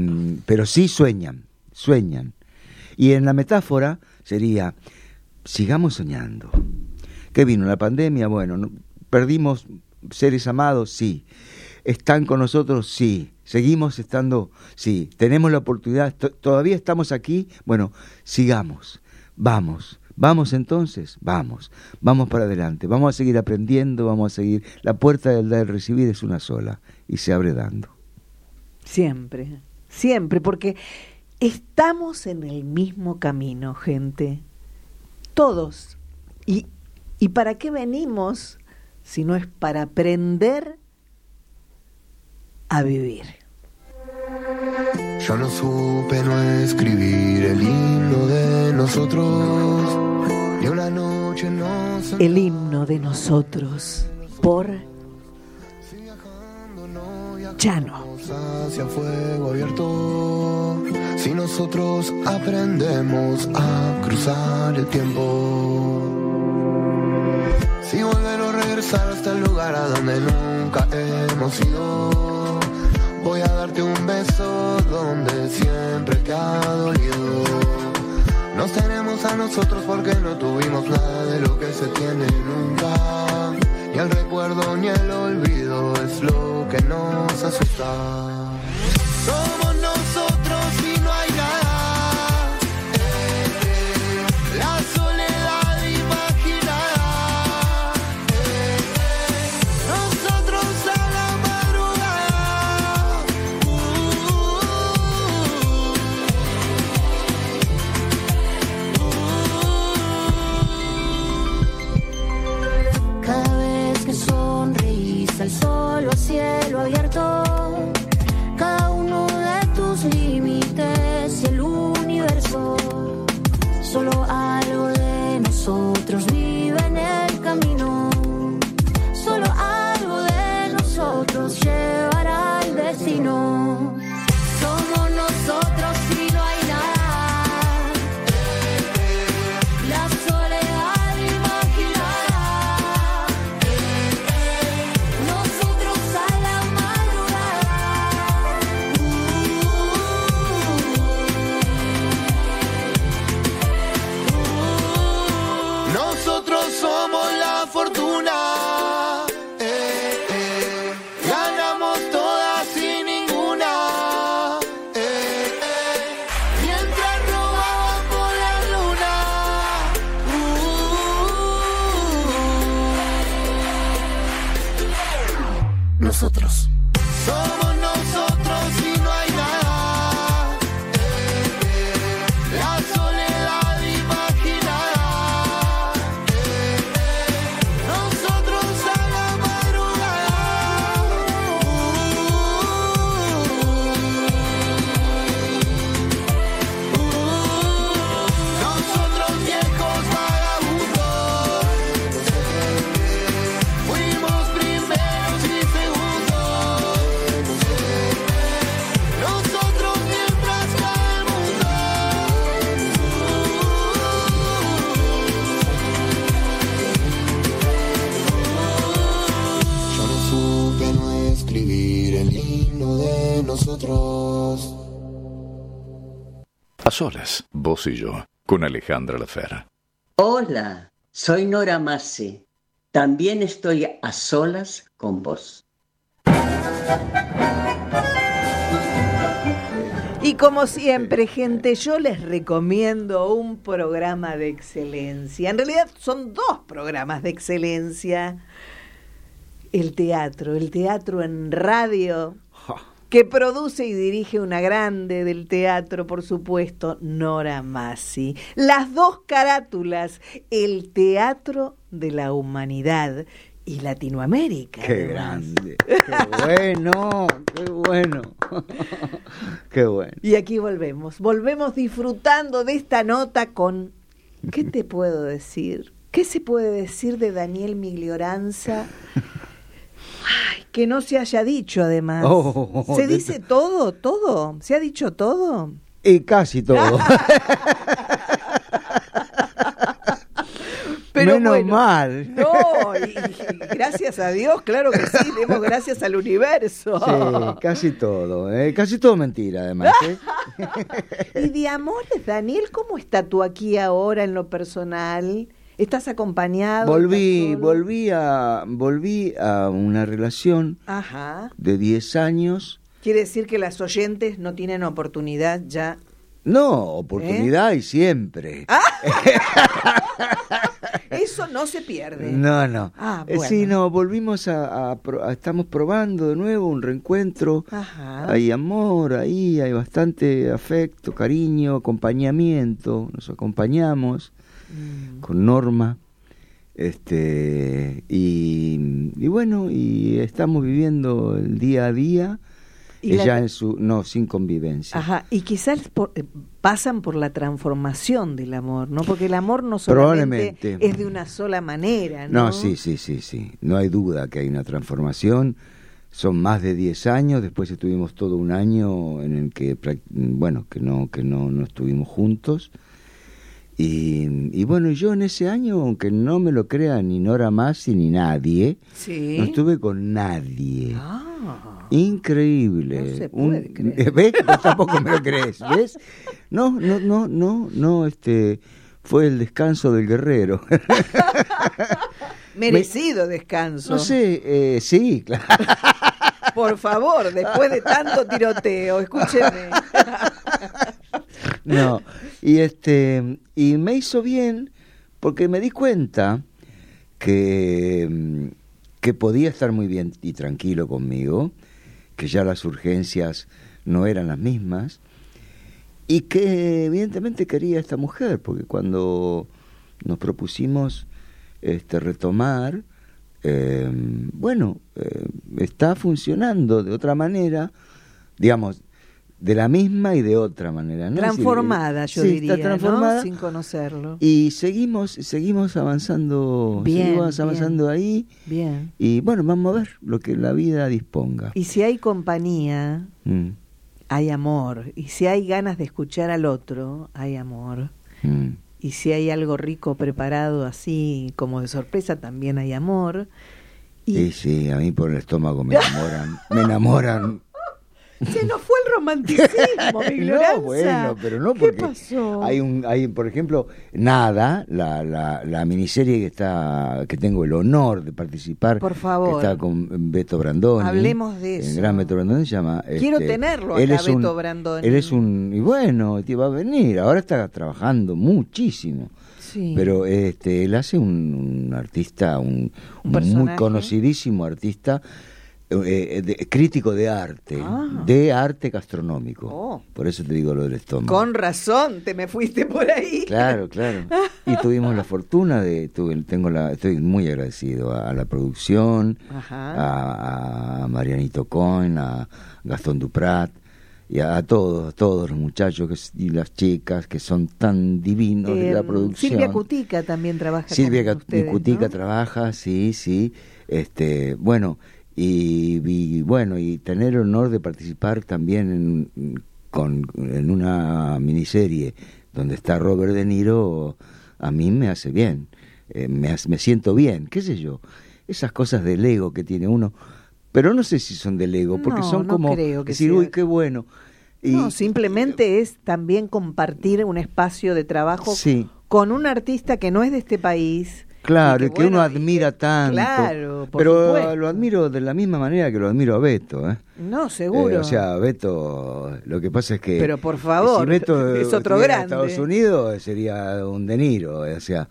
Speaker 5: pero sí sueñan, sueñan. Y en la metáfora sería, sigamos soñando ¿Qué vino? ¿La pandemia? Bueno, ¿perdimos seres amados? Sí. ¿Están con nosotros? Sí. ¿Seguimos estando? Sí. ¿Tenemos la oportunidad? ¿Todavía estamos aquí? Bueno, sigamos. Vamos. Vamos entonces, vamos, vamos para adelante, vamos a seguir aprendiendo, vamos a seguir. La puerta del dar y recibir es una sola y se abre dando.
Speaker 2: Siempre, siempre, porque estamos en el mismo camino, gente. Todos. Y ¿Y para qué venimos si no es para aprender a vivir?
Speaker 8: Yo no supe no escribir el himno de nosotros, ni una noche no
Speaker 2: El himno de nosotros, por Chano.
Speaker 8: Hacia fuego abierto, si nosotros aprendemos a cruzar el tiempo. Si volver regresar hasta el lugar a donde nunca hemos ido, voy a darte un beso donde siempre te ha dolido. Nos tenemos a nosotros porque no tuvimos nada de lo que se tiene nunca. Ni el recuerdo ni el olvido es lo que nos asusta. Somos nosotros.
Speaker 6: Somos
Speaker 3: solas, vos y yo, con Alejandra Lafera.
Speaker 9: Hola, soy Nora Masi. También estoy a solas con vos.
Speaker 2: Y como siempre, gente, yo les recomiendo un programa de excelencia. En realidad son dos programas de excelencia. El teatro, el teatro en radio, que produce y dirige una grande del teatro, por supuesto, Nora Masi. Las dos carátulas, el teatro de la humanidad y Latinoamérica.
Speaker 5: Qué
Speaker 2: además.
Speaker 5: grande, qué bueno, qué bueno, qué bueno.
Speaker 2: Y aquí volvemos, volvemos disfrutando de esta nota con, ¿qué te puedo decir? ¿Qué se puede decir de Daniel Miglioranza? Que no se haya dicho además.
Speaker 5: Oh,
Speaker 2: ¿Se dice todo? ¿Todo? ¿Se ha dicho todo?
Speaker 5: Y casi todo.
Speaker 2: Pero
Speaker 5: Menos
Speaker 2: bueno,
Speaker 5: mal.
Speaker 2: No, y, y gracias a Dios, claro que sí, demos gracias al universo.
Speaker 5: Sí, casi todo. eh, Casi todo mentira, además. ¿eh?
Speaker 2: Y de amores, Daniel, ¿cómo está tú aquí ahora en lo personal? ¿Estás acompañado?
Speaker 5: Volví, volví a, volví a una relación
Speaker 2: Ajá.
Speaker 5: de 10 años.
Speaker 2: Quiere decir que las oyentes no tienen oportunidad ya.
Speaker 5: No, oportunidad y siempre.
Speaker 2: Ah. Eso no se pierde.
Speaker 5: No, no.
Speaker 2: Ah,
Speaker 5: Eh, Sí,
Speaker 2: bueno.
Speaker 5: no, volvimos a, a a- Estamos probando de nuevo un reencuentro.
Speaker 2: Ajá.
Speaker 5: Hay amor ahí, hay bastante afecto, cariño, acompañamiento. Nos acompañamos
Speaker 2: Mm.
Speaker 5: con Norma. Este, y, y bueno, y estamos viviendo el día a día.
Speaker 2: Y la-
Speaker 5: Ella en su. No, sin convivencia.
Speaker 2: Ajá, y quizás por- eh, pasan por la transformación del amor, ¿no? Porque el amor no solamente es de una sola manera, ¿no?
Speaker 5: No, sí, sí, sí, sí. No hay duda que hay una transformación. Son más de 10 años, después estuvimos todo un año en el que, bueno, que no, que no, no estuvimos juntos. Y, y bueno, yo en ese año, aunque no me lo crea ni Nora Masi ni nadie,
Speaker 2: Sí.
Speaker 5: no estuve con nadie.
Speaker 2: Ah,
Speaker 5: Increíble.
Speaker 2: No se puede creer.
Speaker 5: ¿Ves? Vos tampoco me lo crees, ¿ves? No, no, no, no, no, este fue el descanso del guerrero.
Speaker 2: merecido descanso.
Speaker 5: No sé, eh, sí, claro.
Speaker 2: Por favor, después de tanto tiroteo, escúcheme.
Speaker 5: No, y este y me hizo bien porque me di cuenta que mm, que podía estar muy bien y tranquilo conmigo, que ya las urgencias no eran las mismas y que evidentemente quería a esta mujer, porque cuando nos propusimos este retomar eh, bueno, está funcionando de otra manera, digamos, de la misma y de otra manera. ¿no?
Speaker 2: Transformada,
Speaker 5: Sí,
Speaker 2: yo
Speaker 5: sí,
Speaker 2: diría,
Speaker 5: está transformada.
Speaker 2: ¿no? Sin conocerlo.
Speaker 5: Y seguimos, seguimos avanzando,
Speaker 2: Bien,
Speaker 5: seguimos
Speaker 2: bien.
Speaker 5: avanzando ahí.
Speaker 2: Bien.
Speaker 5: Y bueno, vamos a ver lo que la vida disponga.
Speaker 2: Y si hay compañía,
Speaker 5: Mm,
Speaker 2: hay amor. Y si hay ganas de escuchar al otro, hay amor.
Speaker 5: mm.
Speaker 2: Y si hay algo rico preparado así como de sorpresa, también hay amor. Y
Speaker 5: Sí, sí, a mí por el estómago me enamoran, me enamoran.
Speaker 2: Se nos fue el romanticismo, mi.
Speaker 5: No, bueno, pero no
Speaker 2: ¿Qué
Speaker 5: porque
Speaker 2: pasó?
Speaker 5: hay un, hay, por ejemplo, Nada, la, la, la miniserie que está, que tengo el honor de participar,
Speaker 2: Por favor.
Speaker 5: que está con Beto Brandoni.
Speaker 2: Hablemos de eso.
Speaker 5: El gran Beto Brandoni se llama.
Speaker 2: Quiero
Speaker 5: este,
Speaker 2: tenerlo
Speaker 5: él
Speaker 2: acá,
Speaker 5: es un-
Speaker 2: Beto Brandoni.
Speaker 5: Él es un, y bueno, te va a venir. Ahora está trabajando muchísimo.
Speaker 2: Sí.
Speaker 5: Pero este, él hace un, un artista, un,
Speaker 2: Un
Speaker 5: muy conocidísimo artista, eh, eh, de- crítico de arte,
Speaker 2: Ah.
Speaker 5: de arte gastronómico.
Speaker 2: Oh.
Speaker 5: Por eso te digo lo del estómago.
Speaker 2: Con razón, te me fuiste por ahí.
Speaker 5: Claro, claro. Y tuvimos la fortuna de, tuve, tengo la, estoy muy agradecido a, a la producción, a, a Marianito Cohen, a Gastón Duprat y a, a todos, a todos los muchachos que y las chicas que son tan divinos de la
Speaker 2: Eh,
Speaker 5: producción.
Speaker 2: Silvia Cutica también trabaja
Speaker 5: Silvia
Speaker 2: con ustedes,
Speaker 5: Cutica
Speaker 2: ¿no?
Speaker 5: trabaja, sí, sí. Este, bueno, y, y bueno, y tener el honor de participar también en, con, en una miniserie donde está Robert De Niro, a mí me hace bien, eh, me, me siento bien, qué sé yo. Esas cosas del ego que tiene uno, pero no sé si son del ego, porque
Speaker 2: No,
Speaker 5: son
Speaker 2: no
Speaker 5: como
Speaker 2: creo que
Speaker 5: decir,
Speaker 2: sea.
Speaker 5: uy, qué bueno. Y-
Speaker 2: no, simplemente es también compartir un espacio de trabajo
Speaker 5: Sí.
Speaker 2: con un artista que no es de este país.
Speaker 5: Claro, y que, uno
Speaker 2: bueno,
Speaker 5: admira tanto.
Speaker 2: claro, por
Speaker 5: pero
Speaker 2: supuesto.
Speaker 5: lo admiro de la misma manera que lo admiro a Beto. ¿eh?
Speaker 2: No, seguro.
Speaker 5: Eh, o sea, Beto, lo que pasa es que.
Speaker 2: Pero por favor,
Speaker 5: si Beto
Speaker 2: es otro grande.
Speaker 5: Estados Unidos sería un De Niro. O sea,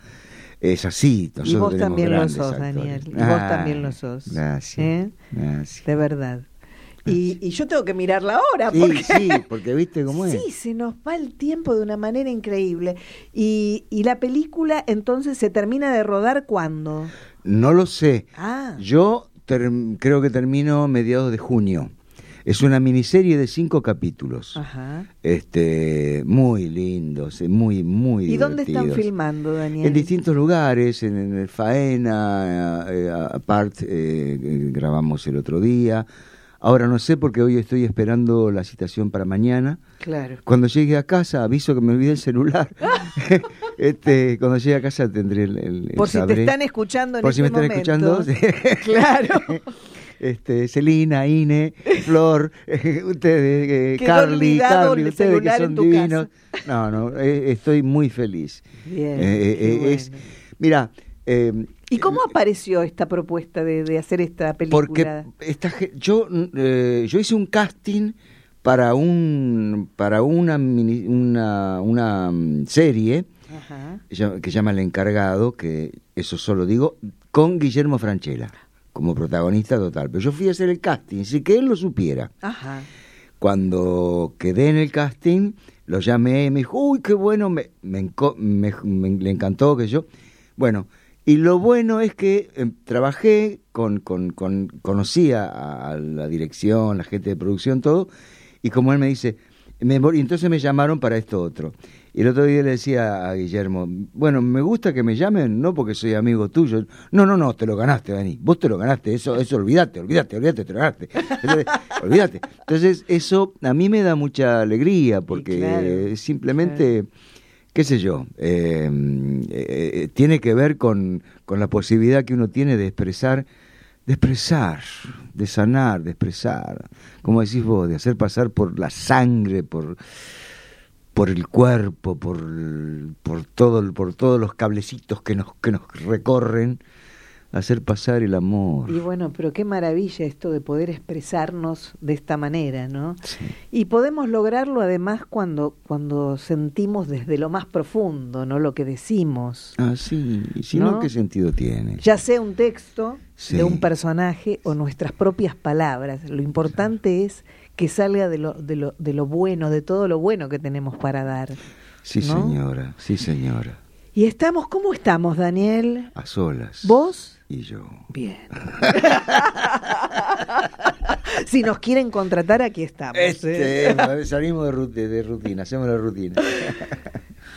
Speaker 5: es así.
Speaker 2: y
Speaker 5: nosotros
Speaker 2: vos
Speaker 5: tenemos
Speaker 2: también lo sos,
Speaker 5: actores.
Speaker 2: Daniel. Y vos
Speaker 5: Ah,
Speaker 2: también lo sos.
Speaker 5: Gracias.
Speaker 2: ¿Eh?
Speaker 5: gracias.
Speaker 2: De verdad. Y, y yo tengo que mirarla ahora
Speaker 5: Sí,
Speaker 2: porque
Speaker 5: sí, porque viste cómo es.
Speaker 2: Sí, se nos va el tiempo de una manera increíble. Y, y la película entonces se termina de rodar cuándo?
Speaker 5: No lo sé.
Speaker 2: Ah,
Speaker 5: Yo creo que termino mediados de junio. Es una miniserie de cinco capítulos.
Speaker 2: ajá.
Speaker 5: este muy lindos, eh, muy muy
Speaker 2: ¿Y dónde están filmando, Daniel?
Speaker 5: En distintos lugares, en, en el Faena, eh, aparte eh, grabamos el otro día. Ahora no sé porque hoy estoy esperando la citación para mañana.
Speaker 2: Claro.
Speaker 5: Cuando llegue a casa, aviso que me olvidé el celular. este, cuando llegue a casa tendré el, el- el
Speaker 2: Por si te están escuchando en
Speaker 5: Por si me
Speaker 2: este
Speaker 5: están escuchando.
Speaker 2: Claro.
Speaker 5: Este, Celina, Ine, Flor, ustedes, eh, Carly, Carly, ustedes que son divinos. No, no, eh, estoy muy feliz.
Speaker 2: Bien.
Speaker 5: Eh, eh, eh, es, mira, eh,
Speaker 2: ¿Y cómo apareció esta propuesta de, de hacer esta película?
Speaker 5: porque esta, yo, eh, yo hice un casting para un para una mini- una, una mm, serie
Speaker 2: Ajá.
Speaker 5: que se llama El Encargado, que eso solo digo, con Guillermo Franchella como protagonista total. Pero yo fui a hacer el casting, sin que él lo supiera.
Speaker 2: Ajá.
Speaker 5: Cuando quedé en el casting, lo llamé y me dijo, uy, qué bueno, me, me, me- me- le encantó que yo... Bueno, y lo bueno es que eh, trabajé, con, con, con, conocí a, a la dirección, la gente de producción, todo, y como él me dice, me, y entonces me llamaron para esto otro. Y el otro día le decía a Guillermo, bueno, me gusta que me llamen, no porque soy amigo tuyo. No, no, no, te lo ganaste, Dani. Vos te lo ganaste, eso, eso, olvídate, olvídate, olvídate, te lo ganaste. Entonces, olvídate. Entonces, eso a mí me da mucha alegría, porque
Speaker 2: claro,
Speaker 5: simplemente, qué sé yo, eh, eh, eh, tiene que ver con, con la posibilidad que uno tiene de expresar, de expresar, de sanar, de expresar, como decís vos, de hacer pasar por la sangre, por por el cuerpo, por, por todo, por todos los cablecitos que nos, que nos recorren, hacer pasar el amor.
Speaker 2: Y bueno, pero qué maravilla esto de poder expresarnos de esta manera, ¿no?
Speaker 5: Sí.
Speaker 2: Y podemos lograrlo además cuando, cuando sentimos desde lo más profundo, ¿no? Lo que decimos.
Speaker 5: Ah, sí, y si no. ¿qué sentido tiene?
Speaker 2: Ya sea un texto
Speaker 5: Sí.
Speaker 2: de un personaje o nuestras propias palabras. Lo importante es que salga de lo, de lo, de lo bueno, de todo lo bueno que tenemos para dar.
Speaker 5: Sí,
Speaker 2: ¿no?
Speaker 5: señora, sí, señora.
Speaker 2: Y estamos, ¿cómo estamos, Daniel?
Speaker 5: A solas.
Speaker 2: ¿Vos?
Speaker 5: Y yo.
Speaker 2: Bien. si nos quieren contratar, aquí estamos. ¿eh?
Speaker 5: Este, salimos de, de rutina, hacemos la rutina.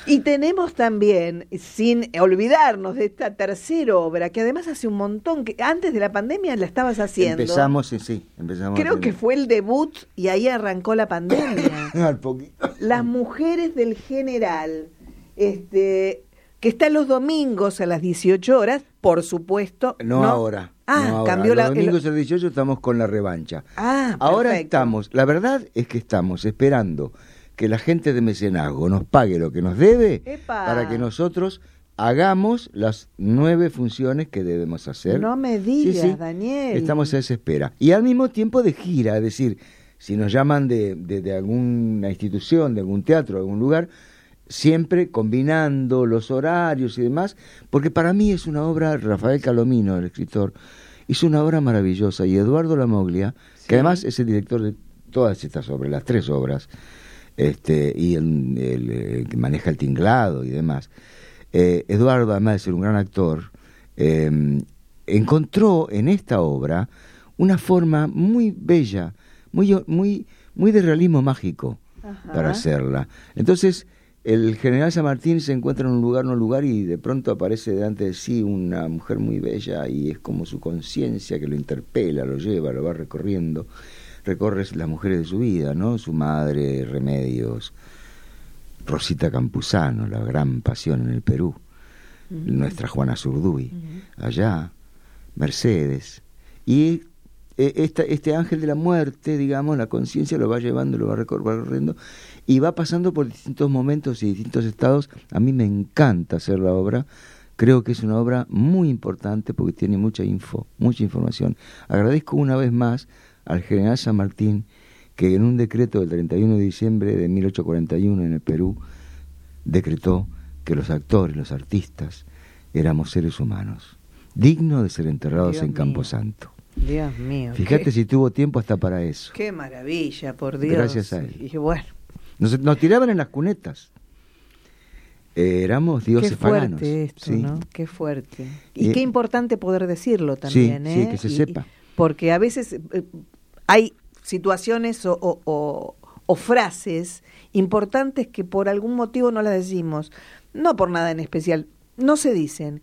Speaker 2: Y tenemos también, sin olvidarnos de esta tercera obra, que además hace un montón, que antes de la pandemia la estabas haciendo.
Speaker 5: Empezamos, sí, sí, empezamos.
Speaker 2: Creo que fue el debut y ahí arrancó la pandemia.
Speaker 5: Al poquito.
Speaker 2: Las mujeres del general, este, que está los domingos a las 18 horas, por supuesto.
Speaker 5: No, ahora.
Speaker 2: Ah,
Speaker 5: no ahora.
Speaker 2: cambió
Speaker 5: Los
Speaker 2: la. el-
Speaker 5: domingos las 18 estamos con la revancha.
Speaker 2: Ah,
Speaker 5: Ahora
Speaker 2: perfecto.
Speaker 5: estamos, la verdad es que estamos esperando que la gente de mecenazgo nos pague lo que nos debe
Speaker 2: Epa.
Speaker 5: para que nosotros hagamos las nueve funciones que debemos hacer.
Speaker 2: No me
Speaker 5: Sí,
Speaker 2: digas,
Speaker 5: sí.
Speaker 2: Daniel.
Speaker 5: Estamos a esa espera. Y al mismo tiempo de gira, es decir, si nos llaman de, de- de alguna institución, de algún teatro, de algún lugar, siempre combinando los horarios y demás, porque para mí es una obra, Rafael Calomino, el escritor, hizo una obra maravillosa y Eduardo Lamoglia, que además es el director de todas estas obras, las tres obras, este, y el, el- que maneja el tinglado y demás. Eh, Eduardo, además de ser un gran actor, eh, encontró en esta obra una forma muy bella, muy, muy, muy de realismo mágico para hacerla. Entonces, el general San Martín se encuentra en un lugar, en un lugar, y de pronto aparece delante de sí una mujer muy bella, y es como su conciencia que lo interpela, lo lleva, lo va recorriendo. Recorre las mujeres de su vida, ¿no? Su madre, Remedios, Rosita Campuzano, la gran pasión en el Perú, nuestra Juana Zurduy, allá, Mercedes. Y esta- este ángel de la muerte, digamos, la conciencia lo va llevando, lo va recor- va recorriendo y va pasando por distintos momentos y distintos estados. A mí me encanta hacer la obra. Creo que es una obra muy importante porque tiene mucha info, mucha información. Agradezco una vez más al general San Martín que en un decreto del 31 de diciembre de 1841 en el Perú decretó que los actores, los artistas, éramos seres humanos, dignos de ser enterrados
Speaker 2: Dios
Speaker 5: en. Camposanto.
Speaker 2: Dios mío.
Speaker 5: Fíjate
Speaker 2: qué,
Speaker 5: si tuvo tiempo hasta para eso.
Speaker 2: qué maravilla, por Dios.
Speaker 5: Gracias a él.
Speaker 2: Y bueno,
Speaker 5: Nos, nos tiraban en las cunetas. Eh, éramos
Speaker 2: qué
Speaker 5: dioses paganos.
Speaker 2: fuerte esto,
Speaker 5: sí.
Speaker 2: ¿no? Qué fuerte. Y
Speaker 5: Eh,
Speaker 2: qué importante poder decirlo también,
Speaker 5: sí,
Speaker 2: ¿eh?
Speaker 5: que se
Speaker 2: Y-
Speaker 5: sepa.
Speaker 2: Porque a veces eh, hay situaciones o, o- o- o frases importantes que por algún motivo no las decimos, no por nada en especial, no se dicen.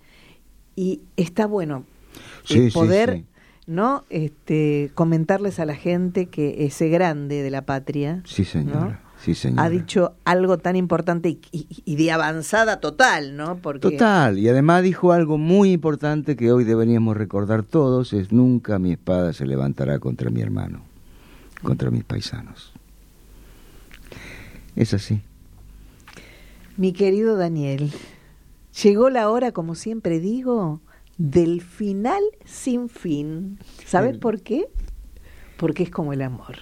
Speaker 2: Y está bueno eh,
Speaker 5: Sí, sí,
Speaker 2: poder,
Speaker 5: sí.
Speaker 2: ¿No? Este, comentarles a la gente que ese grande de la patria
Speaker 5: Sí, señora.
Speaker 2: ¿no?
Speaker 5: Sí, señora.
Speaker 2: ha dicho algo tan importante y, y- y de avanzada total, ¿no? Porque
Speaker 5: Total, y además dijo algo muy importante que hoy deberíamos recordar todos, es nunca mi espada se levantará contra mi hermano, contra mis paisanos. Es así.
Speaker 2: Mi querido Daniel, llegó la hora, como siempre digo, del final sin fin. ¿Sabes por qué? Porque es como el amor.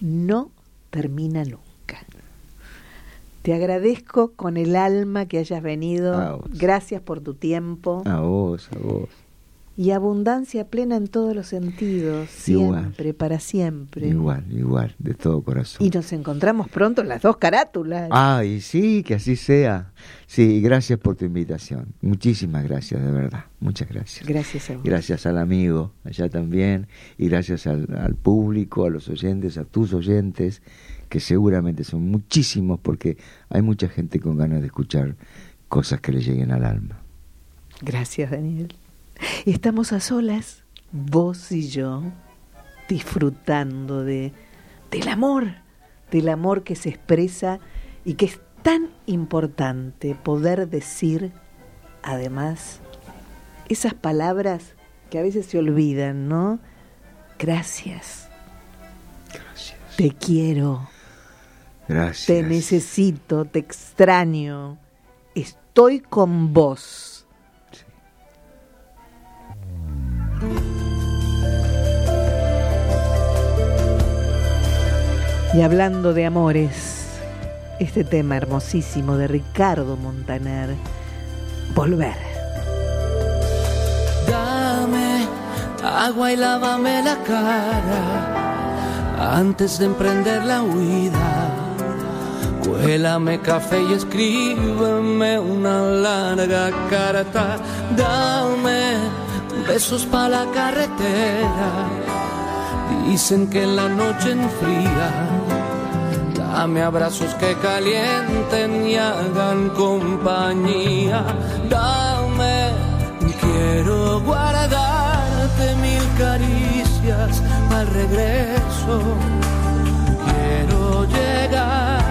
Speaker 2: No termina nunca. Te agradezco con el alma que hayas venido. Gracias por tu tiempo.
Speaker 5: A vos, a vos.
Speaker 2: Y abundancia plena en todos los sentidos.
Speaker 5: Igual.
Speaker 2: Siempre, para siempre.
Speaker 5: Igual, igual, de todo corazón.
Speaker 2: Y nos encontramos pronto en las dos carátulas.
Speaker 5: Ay, sí, que así sea. Sí, gracias por tu invitación. Muchísimas gracias, de verdad. Muchas gracias.
Speaker 2: Gracias a vos.
Speaker 5: Gracias al amigo allá también y gracias al, al público, a los oyentes, a tus oyentes, que seguramente son muchísimos porque hay mucha gente con ganas de escuchar cosas que le lleguen al alma.
Speaker 2: Gracias, Daniel. Estamos a solas, vos y yo, disfrutando de, del amor, del amor que se expresa y que es tan importante poder decir, además, esas palabras que a veces se olvidan, ¿no? Gracias.
Speaker 5: Gracias.
Speaker 2: Te quiero,
Speaker 5: Gracias.
Speaker 2: te necesito, te extraño, estoy con vos. Y hablando de amores, este tema hermosísimo de Ricardo Montaner, Volver.
Speaker 1: Dame agua y lávame la cara antes de emprender la huida. Cuélame café y escríbeme una larga carta. Dame besos para la carretera. Dicen que la noche enfría. Dame abrazos que calienten y hagan compañía. Dame, quiero guardarte mil caricias al regreso. Quiero llegar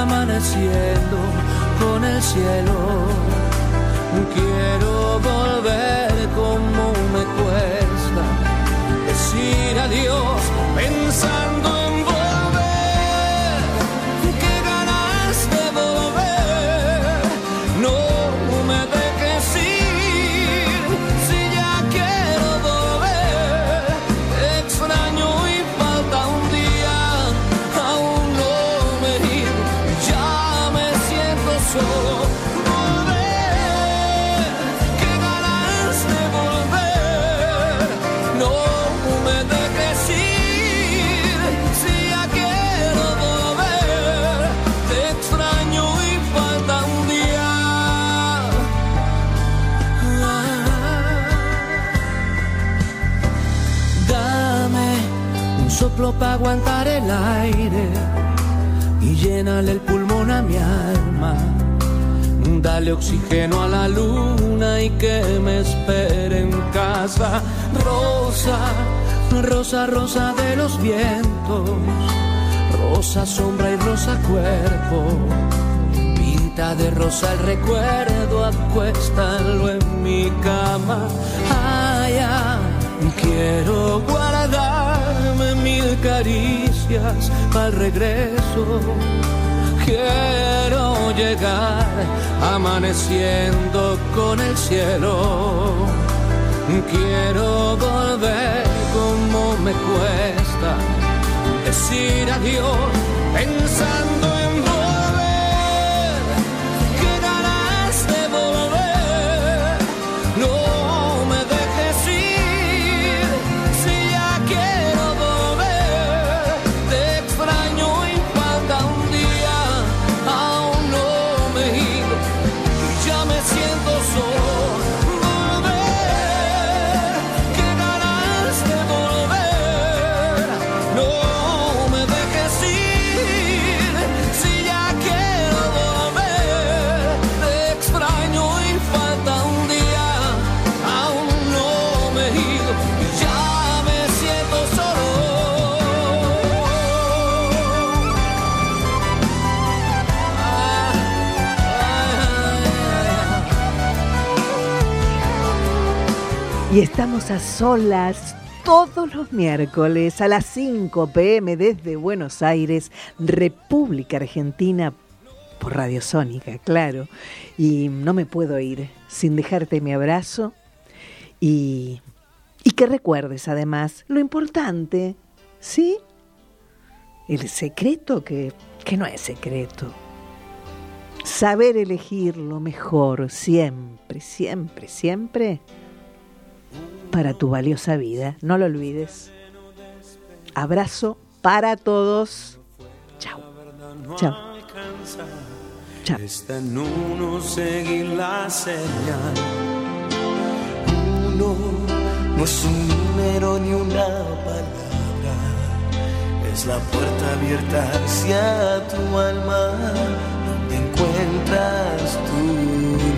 Speaker 1: amaneciendo con el cielo. Quiero volver como me cuesta decir adiós pensando soplo para aguantar el aire y llénale el pulmón a mi alma. Dale oxígeno a la luna y que me espere en casa. Rosa, rosa, rosa de los vientos. Rosa sombra y rosa cuerpo. Pinta de rosa el recuerdo, acuéstalo en mi cama. Ay, quiero guardarme caricias el regreso. Quiero llegar amaneciendo con el cielo. Quiero volver como me cuesta decir adiós pensando Y
Speaker 2: estamos a solas todos los miércoles a las 5 pm desde Buenos Aires, República Argentina, por Radio Sónica, claro. Y no me puedo ir sin dejarte mi abrazo y, y que recuerdes además lo importante, ¿sí? El secreto que, que no es secreto. Saber elegir lo mejor siempre, siempre, siempre para tu valiosa vida. No lo olvides. Abrazo para todos. Chao. Chao. Chao.
Speaker 1: Está en uno seguir la señal. Uno no es un número ni una palabra. Es la puerta abierta hacia tu alma, donde encuentras. Uno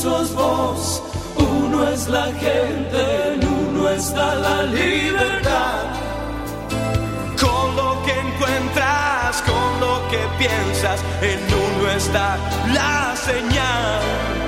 Speaker 1: sos vos, uno es la gente, en uno está la libertad. Con lo que encuentras, con lo que piensas, en uno está la señal.